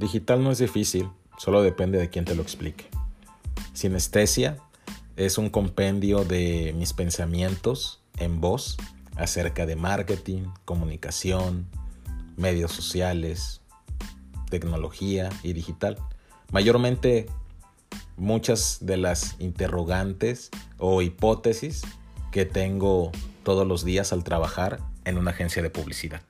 Digital no es difícil, solo depende de quién te lo explique. Sinestesia es un compendio de mis pensamientos en voz acerca de marketing, comunicación, medios sociales, tecnología y digital. Mayormente muchas de las interrogantes o hipótesis que tengo todos los días al trabajar en una agencia de publicidad.